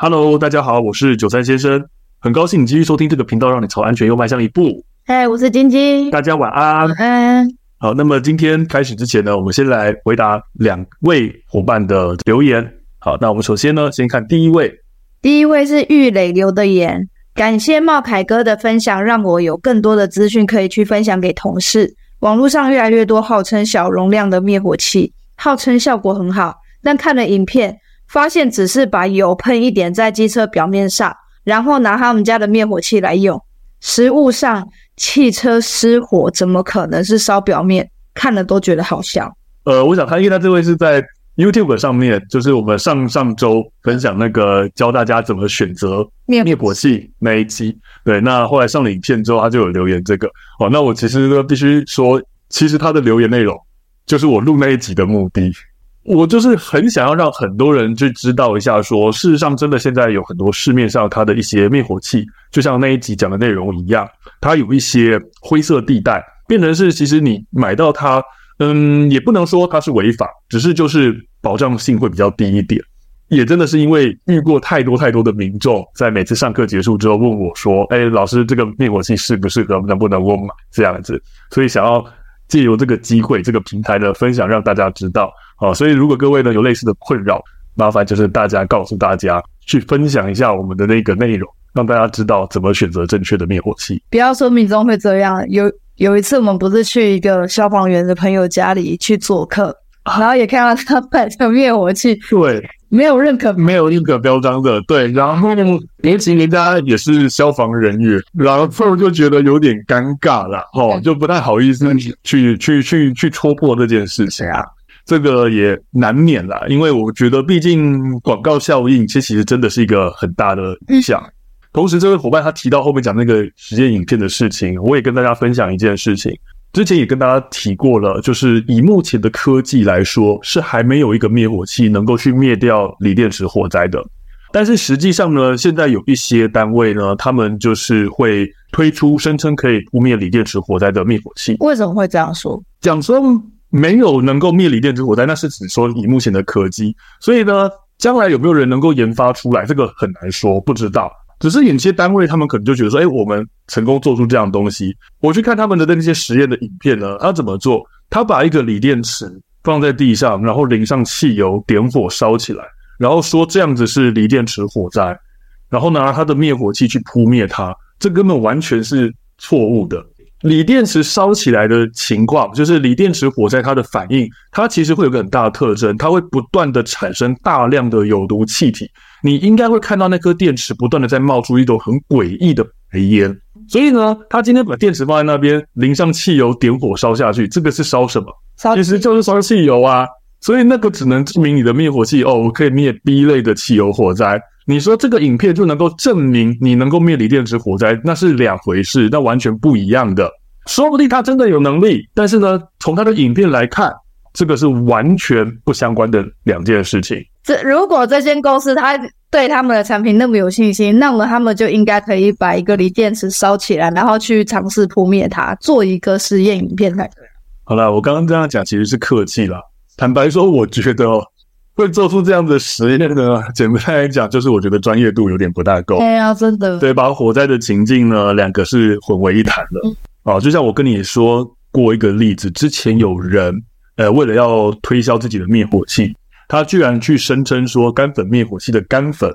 Hello，大家好，我是九三先生，很高兴你继续收听这个频道，让你朝安全又迈向一步。嗨，我是晶晶，大家晚安。晚安，好，那么今天开始之前呢，我们先来回答两位伙伴的留言。好，那我们首先呢，先看第一位，第一位是玉磊留的言，感谢茂凯哥的分享，让我有更多的资讯可以去分享给同事。网络上越来越多号称小容量的灭火器，号称效果很好，但看了影片，发现只是把油喷一点在机车表面上，然后拿他们家的灭火器来用。实物上，汽车失火怎么可能是烧表面？看了都觉得好笑。呃，我想他，因为他这位是在 YouTube 上面，就是我们上上周分享那个教大家怎么选择灭火器那一期。对，那后来上了影片之后，他就有留言这个。哦，那我其实呢必须说，其实他的留言内容就是我录那一集的目的。我就是很想要让很多人去知道一下说，事实上真的现在有很多市面上它的一些灭火器，就像那一集讲的内容一样，它有一些灰色地带，变成是其实你买到它，嗯，也不能说它是违法，只是就是保障性会比较低一点。也真的是因为遇过太多太多的民众，在每次上课结束之后问我说：“哎，老师，这个灭火器适不适合，能不能我买？”这样子，所以想要借由这个机会、这个平台的分享，让大家知道。啊，所以如果各位呢有类似的困扰，麻烦就是大家告诉大家，去分享一下我们的那个内容，让大家知道怎么选择正确的灭火器。不要说民众会这样，有有一次我们不是去一个消防员的朋友家里去做客，然后也看到他 摆着灭火器，对，没有任何没有任何标章的，对，然后尤其人家也是消防人员，然后就觉得有点尴尬了，哦，就不太好意思去去去去去戳破这件事情啊。这个也难免啦，因为我觉得，毕竟广告效应，其实真的是一个很大的影响。同时，这位伙伴他提到后面讲那个实验影片的事情，我也跟大家分享一件事情。之前也跟大家提过了，就是以目前的科技来说，是还没有一个灭火器能够去灭掉锂电池火灾的。但是实际上呢，现在有一些单位呢，他们就是会推出声称可以扑灭锂电池火灾的灭火器。为什么会这样说？讲说。没有能够灭锂电池火灾，那是指说以目前的科技，所以呢，将来有没有人能够研发出来，这个很难说，不知道。只是有些单位他们可能就觉得说，哎，我们成功做出这样东西。我去看他们的那些实验的影片呢，他怎么做？他把一个锂电池放在地上，然后淋上汽油，点火烧起来，然后说这样子是锂电池火灾，然后拿他的灭火器去扑灭它，这根本完全是错误的。锂电池烧起来的情况，就是锂电池火灾它的反应，它其实会有个很大的特征，它会不断的产生大量的有毒气体。你应该会看到那颗电池不断的在冒出一种很诡异的白烟。所以呢，他今天把电池放在那边，淋上汽油，点火烧下去，这个是烧什么？烧其实就是烧汽油啊。所以那个只能证明你的灭火器哦，我可以灭 B 类的汽油火灾。你说这个影片就能够证明你能够灭锂电池火灾，那是两回事，那完全不一样的。说不定他真的有能力，但是呢，从他的影片来看，这个是完全不相关的两件事情。这如果这间公司他对他们的产品那么有信心，那么他们就应该可以把一个锂电池烧起来，然后去尝试扑灭它，做一个实验影片才对。好了，我刚刚这样讲其实是客气啦。坦白说，我觉得。会做出这样的实验呢？简单来讲，就是我觉得专业度有点不大够。对啊，真的。对，把火灾的情境呢，两个是混为一谈的。啊，就像我跟你说过一个例子，之前有人呃，为了要推销自己的灭火器，他居然去声称说干粉灭火器的干粉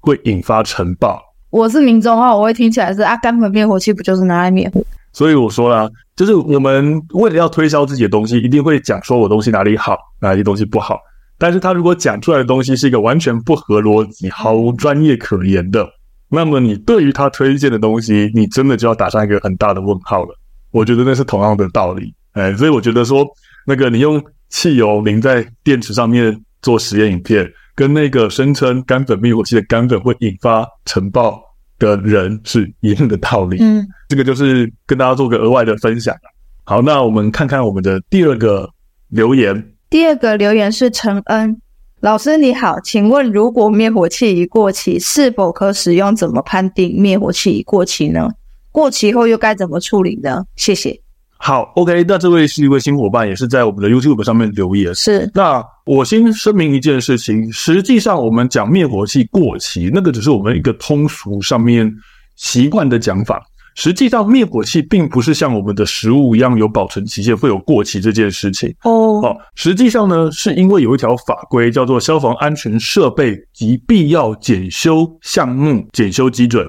会引发尘爆。我是民众的话，我会听起来是啊，干粉灭火器不就是拿来灭火？所以我说啦，就是我们为了要推销自己的东西，一定会讲说我东西哪里好，哪里东西不好。但是他如果讲出来的东西是一个完全不合逻辑、毫无专业可言的，那么你对于他推荐的东西，你真的就要打上一个很大的问号了。我觉得那是同样的道理，哎，所以我觉得说，那个你用汽油淋在电池上面做实验影片，跟那个声称干粉灭火器的干粉会引发尘爆的人是一样的道理。嗯，这个就是跟大家做个额外的分享。好，那我们看看我们的第二个留言。第二个留言是陈恩老师，你好，请问如果灭火器已过期，是否可使用？怎么判定灭火器已过期呢？过期后又该怎么处理呢？谢谢。好，OK，那这位是一位新伙伴，也是在我们的 YouTube 上面留言。是，那我先声明一件事情，实际上我们讲灭火器过期，那个只是我们一个通俗上面习惯的讲法。实际上，灭火器并不是像我们的食物一样有保存期限，会有过期这件事情。哦，哦，实际上呢，是因为有一条法规叫做《消防安全设备及必要检修项目检修基准》。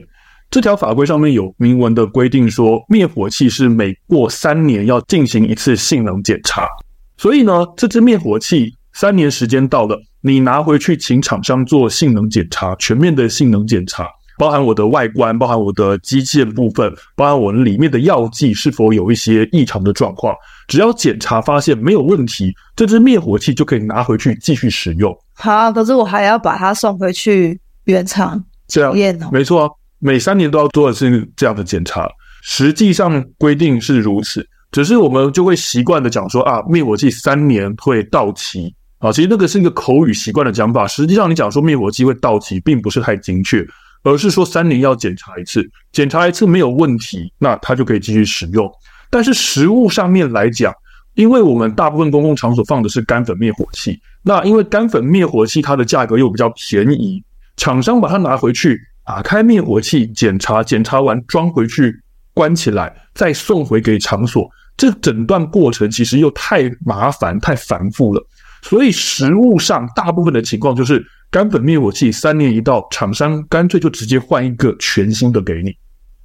这条法规上面有明文的规定说，灭火器是每过三年要进行一次性能检查。所以呢，这支灭火器三年时间到了，你拿回去请厂商做性能检查，全面的性能检查。包含我的外观，包含我的机械部分，包含我里面的药剂是否有一些异常的状况，只要检查发现没有问题，这支灭火器就可以拿回去继续使用。好，可是我还要把它送回去原厂这样，没错啊，每三年都要做的是这样的检查。实际上规定是如此，只是我们就会习惯的讲说啊，灭火器三年会到期啊，其实那个是一个口语习惯的讲法。实际上你讲说灭火器会到期，并不是太精确。而是说三年要检查一次，检查一次没有问题，那它就可以继续使用。但是实物上面来讲，因为我们大部分公共场所放的是干粉灭火器，那因为干粉灭火器它的价格又比较便宜，厂商把它拿回去，打开灭火器检查，检查完装回去关起来，再送回给场所，这整段过程其实又太麻烦、太繁复了。所以实物上大部分的情况就是。干粉灭火器三年一到，厂商干脆就直接换一个全新的给你。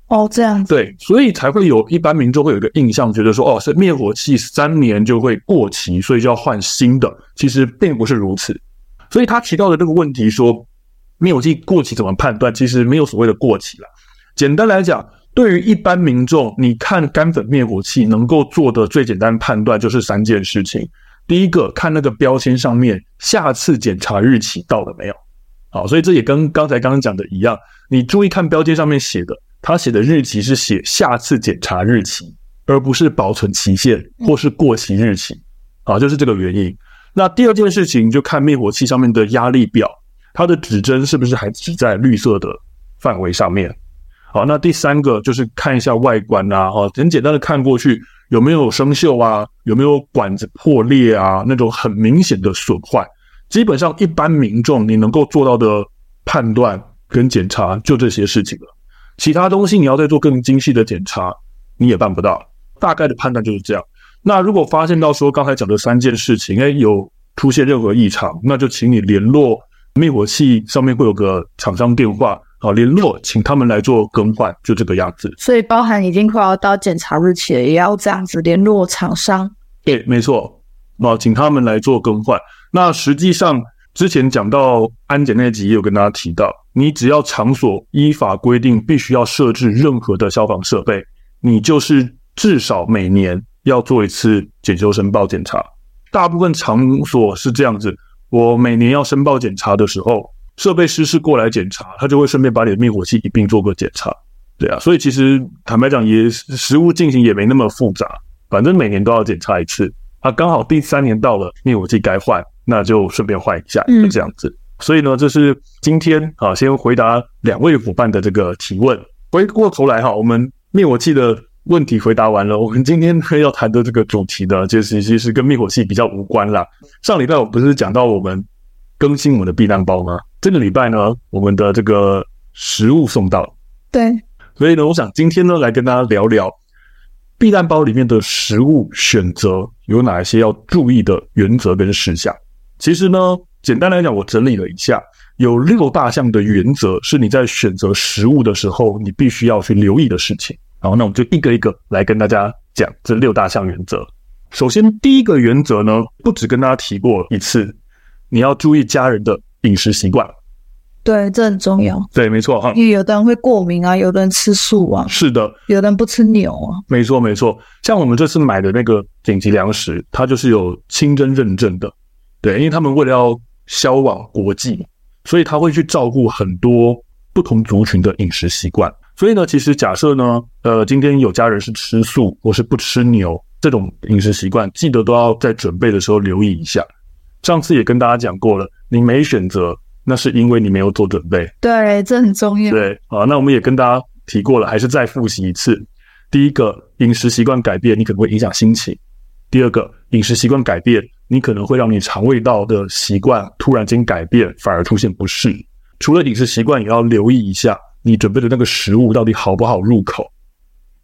哦，这样子。对，所以才会有一般民众会有一个印象，觉得说，哦，是灭火器三年就会过期，所以就要换新的。其实并不是如此。所以他提到的这个问题说，灭火器过期怎么判断？其实没有所谓的过期了。简单来讲，对于一般民众，你看干粉灭火器能够做的最简单判断就是三件事情。第一个，看那个标签上面下次检查日期到了没有？好，所以这也跟刚才刚刚讲的一样，你注意看标签上面写的，它写的日期是写下次检查日期，而不是保存期限或是过期日期。啊，就是这个原因。那第二件事情就看灭火器上面的压力表，它的指针是不是还指在绿色的范围上面？好，那第三个就是看一下外观啊，哈，很简单的看过去。有没有生锈啊？有没有管子破裂啊？那种很明显的损坏，基本上一般民众你能够做到的判断跟检查就这些事情了。其他东西你要再做更精细的检查，你也办不到。大概的判断就是这样。那如果发现到说刚才讲的三件事情，哎，有出现任何异常，那就请你联络灭火器上面会有个厂商电话。好，联络，请他们来做更换，就这个样子。所以，包含已经快要到检查日期了，也要这样子联络厂商。对，没错。那请他们来做更换。那实际上，之前讲到安检那集也有跟大家提到，你只要场所依法规定必须要设置任何的消防设备，你就是至少每年要做一次检修申报检查。大部分场所是这样子，我每年要申报检查的时候。设备师是过来检查，他就会顺便把你的灭火器一并做个检查，对啊，所以其实坦白讲，也实物进行也没那么复杂，反正每年都要检查一次，啊，刚好第三年到了，灭火器该换，那就顺便换一下，就这样子。嗯、所以呢，这是今天啊，先回答两位伙伴的这个提问。回过头来哈，我们灭火器的问题回答完了，我们今天要谈的这个主题呢，就是其实跟灭火器比较无关啦。上礼拜我不是讲到我们更新我们的避难包吗？这个礼拜呢，我们的这个食物送到了，对，所以呢，我想今天呢，来跟大家聊聊避难包里面的食物选择有哪一些要注意的原则跟事项。其实呢，简单来讲，我整理了一下，有六大项的原则是你在选择食物的时候，你必须要去留意的事情。然后，那我们就一个一个来跟大家讲这六大项原则。首先，第一个原则呢，不止跟大家提过一次，你要注意家人的。饮食习惯，对，这很重要。对，没错哈。因为有的人会过敏啊，有的人吃素啊，是的，有的人不吃牛啊。没错，没错。像我们这次买的那个紧急粮食，它就是有清真认证的。对，因为他们为了要销往国际，所以他会去照顾很多不同族群的饮食习惯。所以呢，其实假设呢，呃，今天有家人是吃素或是不吃牛这种饮食习惯，记得都要在准备的时候留意一下。上次也跟大家讲过了，你没选择，那是因为你没有做准备。对，这很重要。对，好，那我们也跟大家提过了，还是再复习一次。第一个，饮食习惯改变，你可能会影响心情；第二个，饮食习惯改变，你可能会让你肠胃道的习惯突然间改变，反而出现不适。除了饮食习惯，也要留意一下你准备的那个食物到底好不好入口。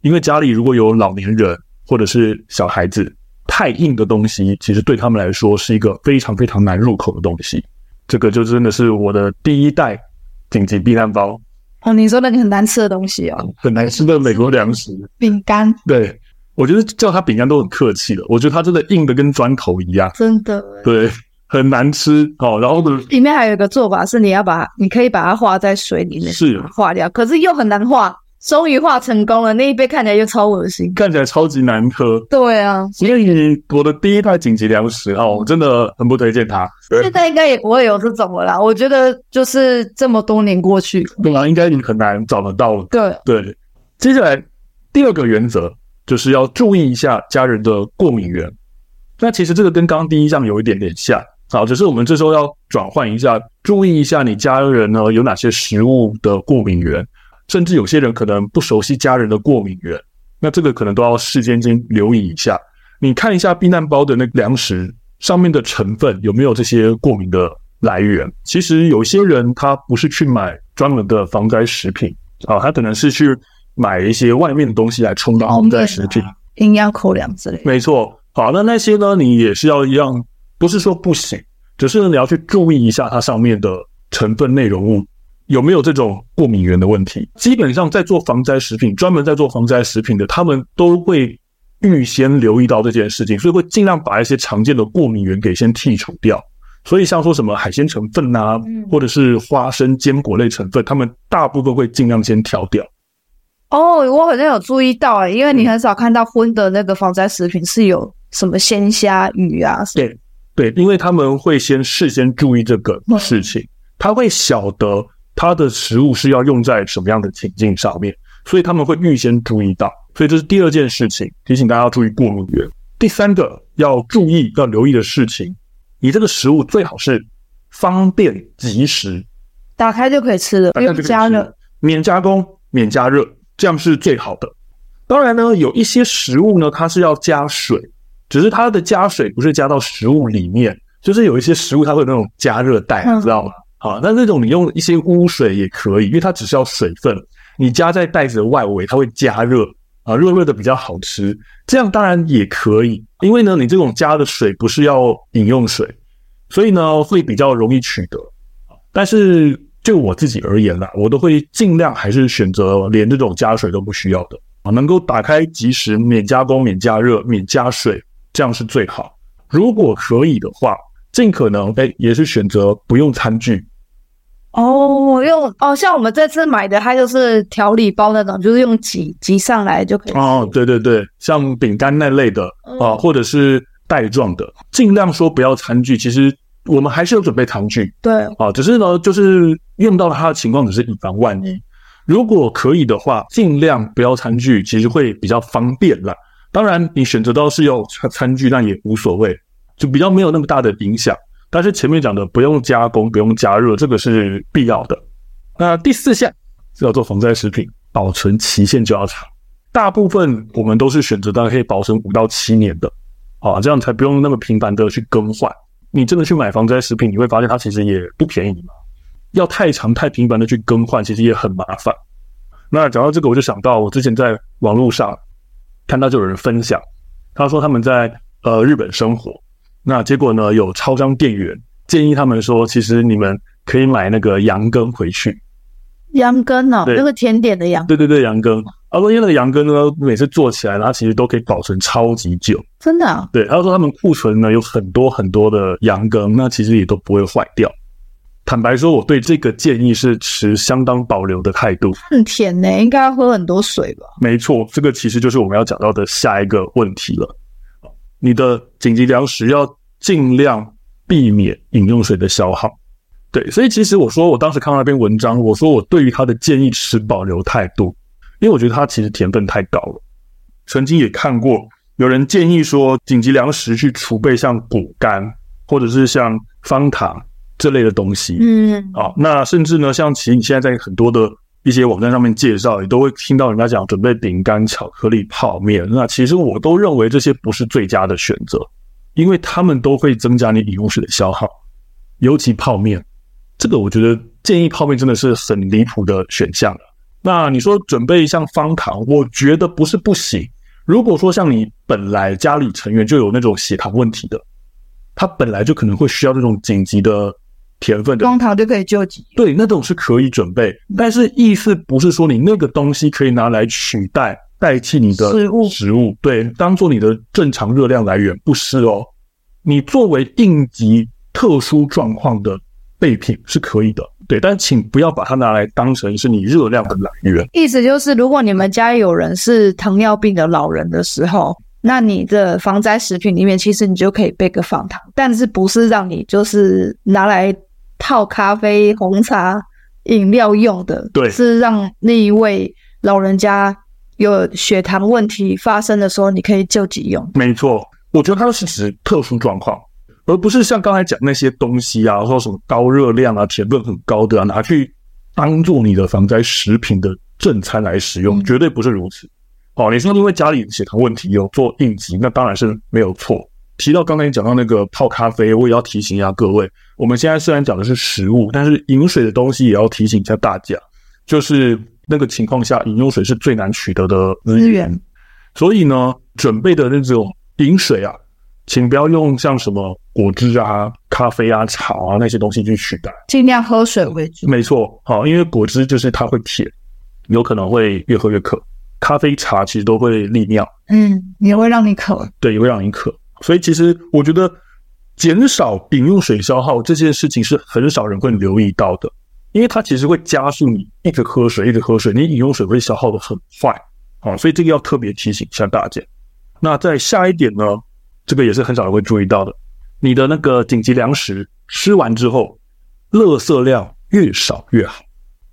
因为家里如果有老年人或者是小孩子，太硬的东西其实对他们来说是一个非常非常难入口的东西。这个就真的是我的第一代紧急避难包。哦，你说那个很难吃的东西哦，很难吃的美国粮食饼干。对，我觉得叫它饼干都很客气了。我觉得它真的硬的跟砖头一样，真的。对，很难吃哦。然后呢，里面还有一个做法是，你要把你可以把它化在水里面，是化掉，可是又很难化。终于化成功了，那一杯看起来又超恶心，看起来超级难喝。对啊，所以我的第一袋紧急粮食啊，我真的很不推荐它。现在应该也不会有这种了啦。我觉得就是这么多年过去，对啊，应该你很难找得到了。对对，接下来第二个原则就是要注意一下家人的过敏源。那其实这个跟刚刚第一项有一点点像，好，只是我们这时候要转换一下，注意一下你家人呢有哪些食物的过敏源。甚至有些人可能不熟悉家人的过敏源，那这个可能都要事先先留意一下。你看一下避难包的那个粮食上面的成分有没有这些过敏的来源。其实有些人他不是去买专门的防灾食品啊，他可能是去买一些外面的东西来充当防灾食品，营养口粮之类。没错，好，那那些呢，你也是要一样，不是说不行，只是你要去注意一下它上面的成分内容物。有没有这种过敏源的问题？基本上在做防灾食品，专门在做防灾食品的，他们都会预先留意到这件事情，所以会尽量把一些常见的过敏源给先剔除掉。所以像说什么海鲜成分啊，或者是花生、坚果类成分，他们大部分会尽量先挑掉。哦，我好像有注意到哎，因为你很少看到荤的那个防灾食品是有什么鲜虾、鱼啊。对对，因为他们会先事先注意这个事情，他会晓得。它的食物是要用在什么样的情境上面，所以他们会预先注意到，所以这是第二件事情，提醒大家要注意过敏源。第三个要注意要留意的事情，你这个食物最好是方便即食，打开就可以吃了，不用加热，免加工、免加热，这样是最好的。当然呢，有一些食物呢，它是要加水，只是它的加水不是加到食物里面，就是有一些食物它会有那种加热袋，嗯、知道吗？好，那这种你用一些污水也可以，因为它只需要水分，你加在袋子的外围，它会加热啊，热热的比较好吃。这样当然也可以，因为呢，你这种加的水不是要饮用水，所以呢会比较容易取得。但是就我自己而言啦，我都会尽量还是选择连这种加水都不需要的啊，能够打开即食，免加工、免加热、免加水，这样是最好。如果可以的话。尽可能哎，也是选择不用餐具哦，用哦，像我们这次买的，它就是调理包那种，就是用挤挤上来就可以哦。对对对，像饼干那类的啊，或者是袋状的，尽量说不要餐具。其实我们还是有准备餐具，对啊，只是呢，就是用到它的情况，只是以防万一。如果可以的话，尽量不要餐具，其实会比较方便啦。当然，你选择到是要餐具，那也无所谓。就比较没有那么大的影响，但是前面讲的不用加工、不用加热，这个是必要的。那第四项叫做防灾食品，保存期限就要长。大部分我们都是选择大概可以保存五到七年的，啊，这样才不用那么频繁的去更换。你真的去买防灾食品，你会发现它其实也不便宜嘛。要太长太频繁的去更换，其实也很麻烦。那讲到这个，我就想到我之前在网络上看到就有人分享，他说他们在呃日本生活。那结果呢？有超商店员建议他们说，其实你们可以买那个羊羹回去。羊羹哦，那个甜点的羊。对对对，羊羹。他说因为那个羊羹呢，每次做起来，它其实都可以保存超级久。真的啊？对，他说他们库存呢有很多很多的羊羹，那其实也都不会坏掉。坦白说，我对这个建议是持相当保留的态度。很甜呢，应该要喝很多水吧？没错，这个其实就是我们要讲到的下一个问题了。你的紧急粮食要尽量避免饮用水的消耗，对，所以其实我说我当时看到那篇文章，我说我对于他的建议持保留态度，因为我觉得它其实甜分太高了。曾经也看过有人建议说，紧急粮食去储备像果干或者是像方糖这类的东西，嗯，啊，那甚至呢，像其实你现在在很多的一些网站上面介绍，也都会听到人家讲准备饼干、巧克力、泡面。那其实我都认为这些不是最佳的选择，因为他们都会增加你饮用水的消耗，尤其泡面。这个我觉得建议泡面真的是很离谱的选项了。那你说准备像方糖，我觉得不是不行。如果说像你本来家里成员就有那种血糖问题的，他本来就可能会需要那种紧急的。甜分的方糖就可以救急，对，那种是可以准备，但是意思不是说你那个东西可以拿来取代代替你的食物，食物对，当做你的正常热量来源，不是哦。你作为应急特殊状况的备品是可以的，对，但请不要把它拿来当成是你热量的来源。意思就是，如果你们家有人是糖尿病的老人的时候，那你的防灾食品里面，其实你就可以备个放糖，但是不是让你就是拿来。泡咖啡、红茶、饮料用的，对，是让那一位老人家有血糖问题发生的时候，你可以救急用。没错，我觉得它是指特殊状况，而不是像刚才讲那些东西啊，说什么高热量啊、甜分很高的啊，拿去当做你的防灾食品的正餐来使用，嗯、绝对不是如此。哦，你说因为家里血糖问题有做应急，那当然是没有错。提到刚才你讲到那个泡咖啡，我也要提醒一下各位，我们现在虽然讲的是食物，但是饮水的东西也要提醒一下大家，就是那个情况下，饮用水是最难取得的资源，所以呢，准备的那种饮水啊，请不要用像什么果汁啊、咖啡啊、茶啊那些东西去取代，尽量喝水为主。没错，好，因为果汁就是它会甜，有可能会越喝越渴，咖啡、茶其实都会利尿，嗯，也会让你渴，对，也会让你渴。所以，其实我觉得减少饮用水消耗这件事情是很少人会留意到的，因为它其实会加速你一直喝水，一直喝水，你饮用水会消耗的很快啊。所以这个要特别提醒一下大家。那在下一点呢，这个也是很少人会注意到的，你的那个紧急粮食吃完之后，垃圾量越少越好。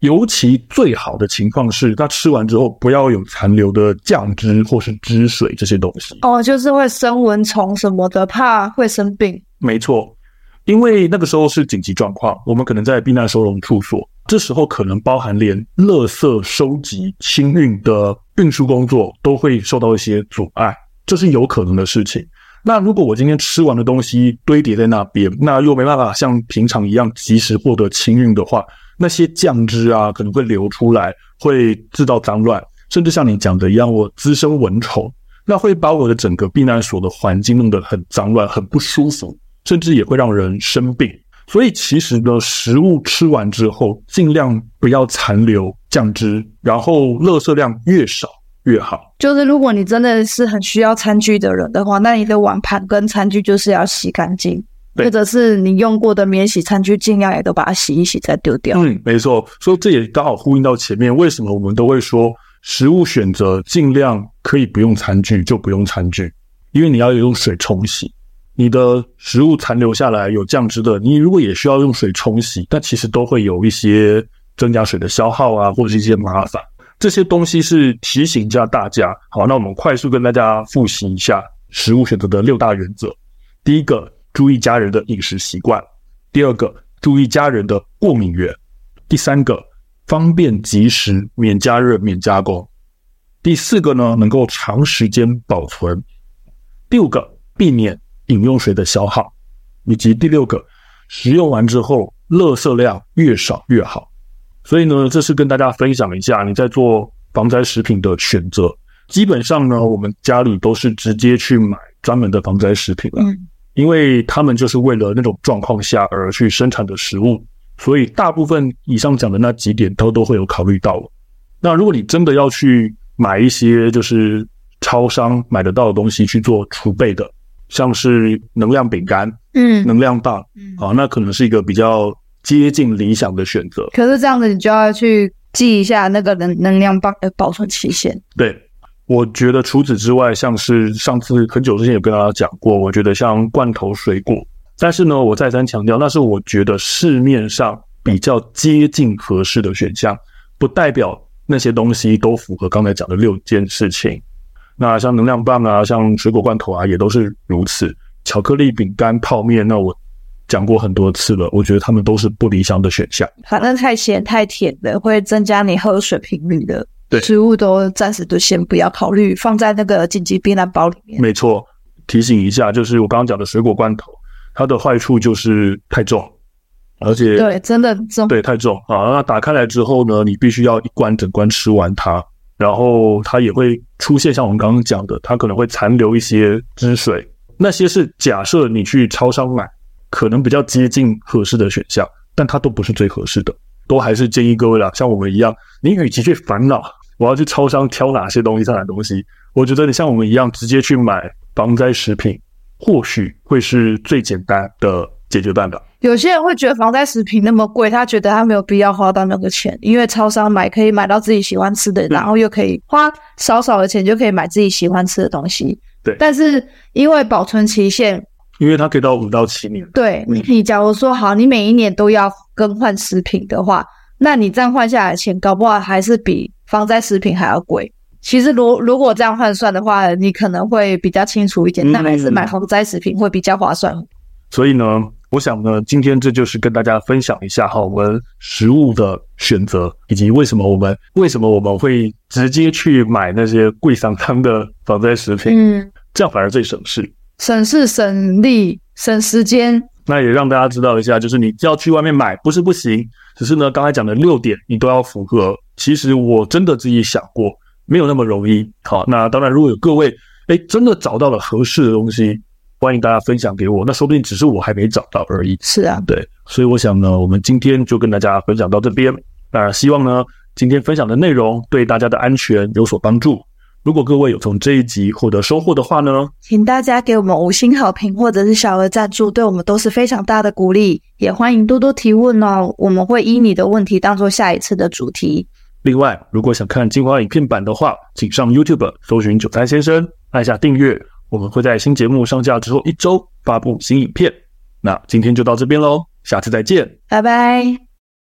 尤其最好的情况是，它吃完之后不要有残留的酱汁或是汁水这些东西。哦，就是会生蚊虫什么的，怕会生病。没错，因为那个时候是紧急状况，我们可能在避难收容处所，这时候可能包含连垃圾收集、清运的运输工作都会受到一些阻碍，这是有可能的事情。那如果我今天吃完的东西堆叠在那边，那又没办法像平常一样及时获得清运的话。那些酱汁啊，可能会流出来，会制造脏乱，甚至像你讲的一样，我滋生蚊虫，那会把我的整个避难所的环境弄得很脏乱、很不舒服，甚至也会让人生病。所以，其实呢，食物吃完之后，尽量不要残留酱汁，然后垃圾量越少越好。就是如果你真的是很需要餐具的人的话，那你的碗盘跟餐具就是要洗干净。或者是你用过的免洗餐具，尽量也都把它洗一洗再丢掉。嗯，没错。所以这也刚好呼应到前面，为什么我们都会说食物选择尽量可以不用餐具就不用餐具，因为你要用水冲洗。你的食物残留下来有酱汁的，你如果也需要用水冲洗，但其实都会有一些增加水的消耗啊，或者是一些麻烦。这些东西是提醒一下大家。好，那我们快速跟大家复习一下食物选择的六大原则。第一个。注意家人的饮食习惯。第二个，注意家人的过敏源。第三个，方便及时，免加热，免加工。第四个呢，能够长时间保存。第五个，避免饮用水的消耗，以及第六个，食用完之后，垃圾量越少越好。所以呢，这是跟大家分享一下你在做防灾食品的选择。基本上呢，我们家里都是直接去买专门的防灾食品了。嗯因为他们就是为了那种状况下而去生产的食物，所以大部分以上讲的那几点都都会有考虑到。那如果你真的要去买一些就是超商买得到的东西去做储备的，像是能量饼干、嗯，能量棒，嗯，啊，那可能是一个比较接近理想的选择。可是这样子，你就要去记一下那个能能量棒的保存期限。对。我觉得除此之外，像是上次很久之前有跟大家讲过，我觉得像罐头水果，但是呢，我再三强调，那是我觉得市面上比较接近合适的选项，不代表那些东西都符合刚才讲的六件事情。那像能量棒啊，像水果罐头啊，也都是如此。巧克力、饼干、泡面，那我讲过很多次了，我觉得他们都是不理想的选项。反正太咸太甜的会增加你喝水频率的，对，食物都暂时都先不要考虑，放在那个紧急避难包里面。没错，提醒一下，就是我刚刚讲的水果罐头，它的坏处就是太重，而且对，真的重，对，太重啊。那打开来之后呢，你必须要一罐整罐吃完它，然后它也会出现像我们刚刚讲的，它可能会残留一些汁水。那些是假设你去超商买，可能比较接近合适的选项，但它都不是最合适的，都还是建议各位啦，像我们一样，你与其去烦恼我要去超商挑哪些东西、挑哪东西，我觉得你像我们一样直接去买防灾食品，或许会是最简单的解决办法。有些人会觉得防灾食品那么贵，他觉得他没有必要花到那个钱，因为超商买可以买到自己喜欢吃的，然后又可以花少少的钱就可以买自己喜欢吃的东西。对，但是因为保存期限，因为它可以到五到七年。对，你你假如说好，你每一年都要更换食品的话，那你这样换下来的钱，搞不好还是比防灾食品还要贵。其实如如果这样换算的话，你可能会比较清楚一点，那还是买防灾食品会比较划算。所以呢，我想呢，今天这就是跟大家分享一下哈，我们食物的选择，以及为什么我们为什么我们会直接去买那些贵桑桑的防灾食品，嗯，这样反而最省事，省事省力省时间。那也让大家知道一下，就是你要去外面买不是不行，只是呢，刚才讲的六点你都要符合。其实我真的自己想过，没有那么容易。好，那当然如果有各位哎真的找到了合适的东西。欢迎大家分享给我，那说不定只是我还没找到而已。是啊，对，所以我想呢，我们今天就跟大家分享到这边。那希望呢，今天分享的内容对大家的安全有所帮助。如果各位有从这一集获得收获的话呢，请大家给我们五星好评或者是小额赞助，对我们都是非常大的鼓励。也欢迎多多提问哦，我们会依你的问题当做下一次的主题。另外，如果想看精华影片版的话，请上 YouTube 搜寻九三先生，按下订阅。我们会在新节目上架之后一周发布新影片。那今天就到这边喽，下次再见，拜拜。